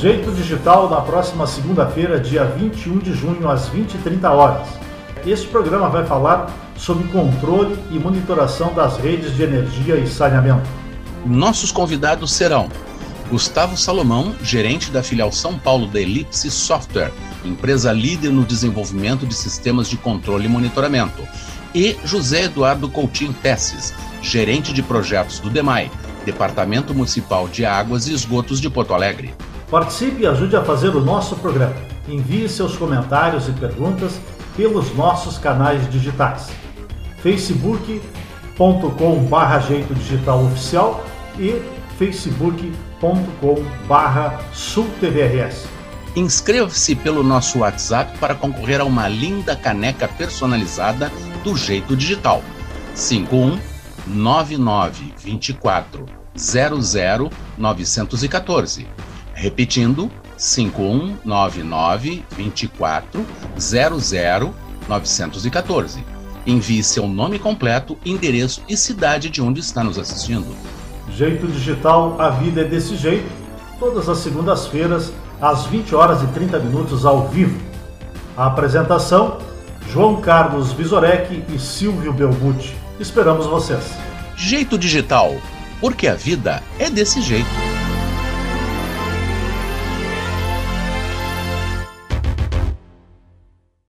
Jeito Digital na próxima segunda-feira, dia 21 de junho, às 20h30 horas. Este programa vai falar sobre controle e monitoração das redes de energia e saneamento. Nossos convidados serão Gustavo Salomão, gerente da filial São Paulo da Elipse Software, empresa líder no desenvolvimento de sistemas de controle e monitoramento, e José Eduardo Coutinho Tesses, gerente de projetos do DEMAI, Departamento Municipal de Águas e Esgotos de Porto Alegre. Participe e ajude a fazer o nosso programa. Envie seus comentários e perguntas pelos nossos canais digitais. facebook.com oficial e facebook.com barra sultvrs. Inscreva-se pelo nosso WhatsApp para concorrer a uma linda caneca personalizada do Jeito Digital. 51 99 24 00 914. Repetindo, 5199 24 00 914. Envie seu nome completo, endereço e cidade de onde está nos assistindo. Jeito Digital, a vida é desse jeito. Todas as segundas-feiras, às 20 horas e 30 minutos ao vivo. A apresentação: João Carlos Visorek e Silvio Belbucci. Esperamos vocês. Jeito Digital, porque a vida é desse jeito.